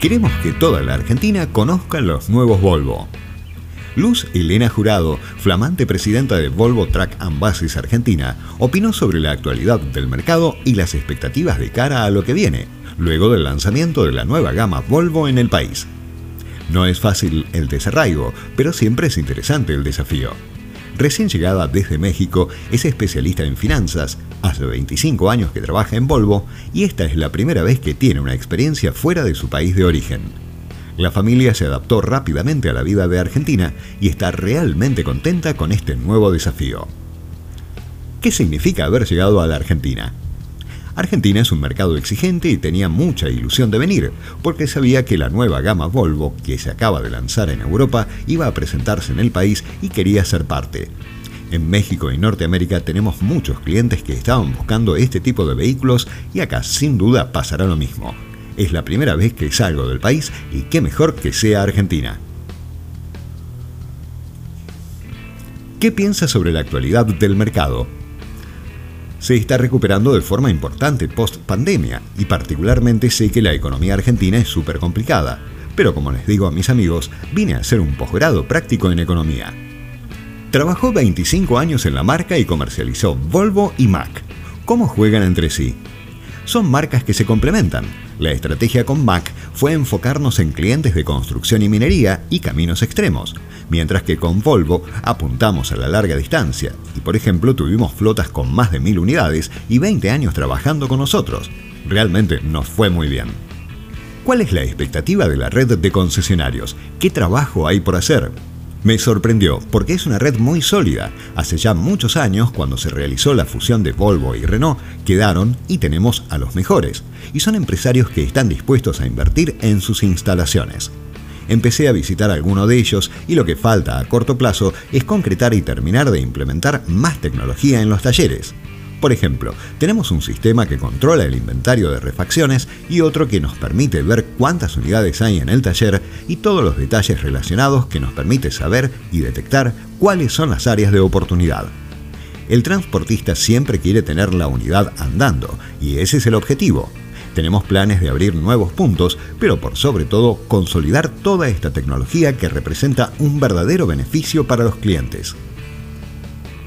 Queremos que toda la Argentina conozca los nuevos Volvo. Luz Elena Jurado, flamante presidenta de Volvo Truck and Buses Argentina, opinó sobre la actualidad del mercado y las expectativas de cara a lo que viene, luego del lanzamiento de la nueva gama Volvo en el país. No es fácil el desarraigo, pero siempre es interesante el desafío. Recién llegada desde México, es especialista en finanzas, hace 25 años que trabaja en Volvo y esta es la primera vez que tiene una experiencia fuera de su país de origen. La familia se adaptó rápidamente a la vida de Argentina y está realmente contenta con este nuevo desafío. ¿Qué significa haber llegado a la Argentina? Argentina es un mercado exigente y tenía mucha ilusión de venir, porque sabía que la nueva gama Volvo, que se acaba de lanzar en Europa, iba a presentarse en el país y quería ser parte. En México y Norteamérica tenemos muchos clientes que estaban buscando este tipo de vehículos y acá sin duda pasará lo mismo. Es la primera vez que salgo del país y qué mejor que sea Argentina. ¿Qué piensa sobre la actualidad del mercado? Se está recuperando de forma importante post pandemia y particularmente sé que la economía argentina es súper complicada, pero como les digo a mis amigos, vine a hacer un posgrado práctico en economía. Trabajó 25 años en la marca y comercializó Volvo y Mac. ¿Cómo juegan entre sí? Son marcas que se complementan. La estrategia con Mac fue enfocarnos en clientes de construcción y minería y caminos extremos, mientras que con Volvo apuntamos a la larga distancia y por ejemplo tuvimos flotas con más de mil unidades y 20 años trabajando con nosotros. Realmente nos fue muy bien. ¿Cuál es la expectativa de la red de concesionarios? ¿Qué trabajo hay por hacer? Me sorprendió porque es una red muy sólida. Hace ya muchos años, cuando se realizó la fusión de Volvo y Renault, quedaron y tenemos a los mejores. Y son empresarios que están dispuestos a invertir en sus instalaciones. Empecé a visitar alguno de ellos y lo que falta a corto plazo es concretar y terminar de implementar más tecnología en los talleres. Por ejemplo, tenemos un sistema que controla el inventario de refacciones y otro que nos permite ver cuántas unidades hay en el taller y todos los detalles relacionados que nos permite saber y detectar cuáles son las áreas de oportunidad. El transportista siempre quiere tener la unidad andando y ese es el objetivo. Tenemos planes de abrir nuevos puntos, pero por sobre todo consolidar toda esta tecnología que representa un verdadero beneficio para los clientes.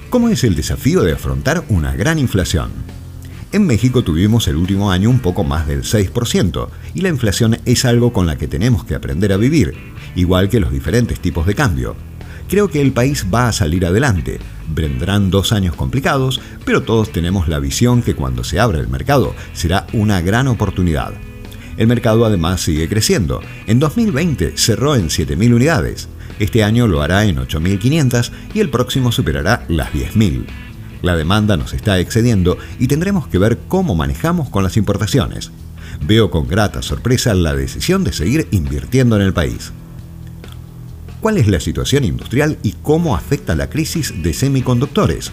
¿Cómo es el desafío de afrontar una gran inflación? En México tuvimos el último año un poco más del 6% y la inflación es algo con la que tenemos que aprender a vivir, igual que los diferentes tipos de cambio. Creo que el país va a salir adelante. Vendrán dos años complicados, pero todos tenemos la visión que cuando se abra el mercado será una gran oportunidad. El mercado además sigue creciendo. En 2020 cerró en 7.000 unidades. Este año lo hará en 8.500 y el próximo superará las 10.000. La demanda nos está excediendo y tendremos que ver cómo manejamos con las importaciones. Veo con grata sorpresa la decisión de seguir invirtiendo en el país. ¿Cuál es la situación industrial y cómo afecta la crisis de semiconductores?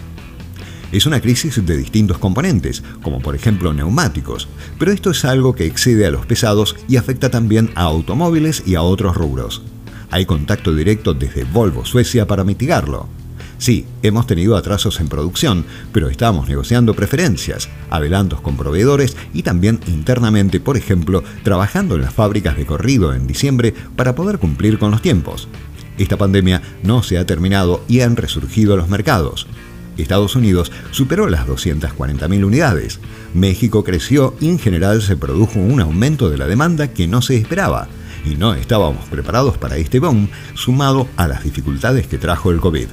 Es una crisis de distintos componentes, como por ejemplo neumáticos, pero esto es algo que excede a los pesados y afecta también a automóviles y a otros rubros. Hay contacto directo desde Volvo Suecia para mitigarlo. Sí, hemos tenido atrasos en producción, pero estamos negociando preferencias, adelantos con proveedores y también internamente, por ejemplo, trabajando en las fábricas de corrido en diciembre para poder cumplir con los tiempos. Esta pandemia no se ha terminado y han resurgido los mercados. Estados Unidos superó las 240.000 unidades. México creció y en general se produjo un aumento de la demanda que no se esperaba y no estábamos preparados para este boom, sumado a las dificultades que trajo el COVID.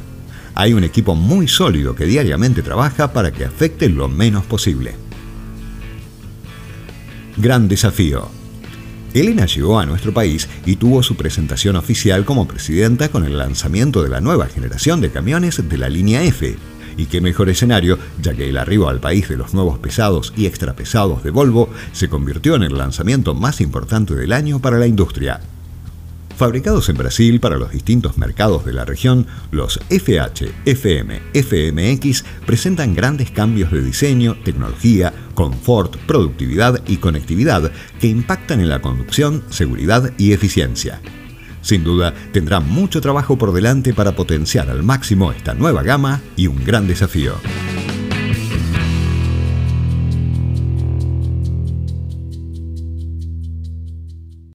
Hay un equipo muy sólido que diariamente trabaja para que afecte lo menos posible. Gran desafío. Elena llegó a nuestro país y tuvo su presentación oficial como presidenta con el lanzamiento de la nueva generación de camiones de la línea F, y qué mejor escenario, ya que el arribo al país de los nuevos pesados y extrapesados de Volvo se convirtió en el lanzamiento más importante del año para la industria. Fabricados en Brasil para los distintos mercados de la región, los FH, FM, FMX presentan grandes cambios de diseño, tecnología, confort, productividad y conectividad que impactan en la conducción, seguridad y eficiencia. Sin duda, tendrá mucho trabajo por delante para potenciar al máximo esta nueva gama y un gran desafío.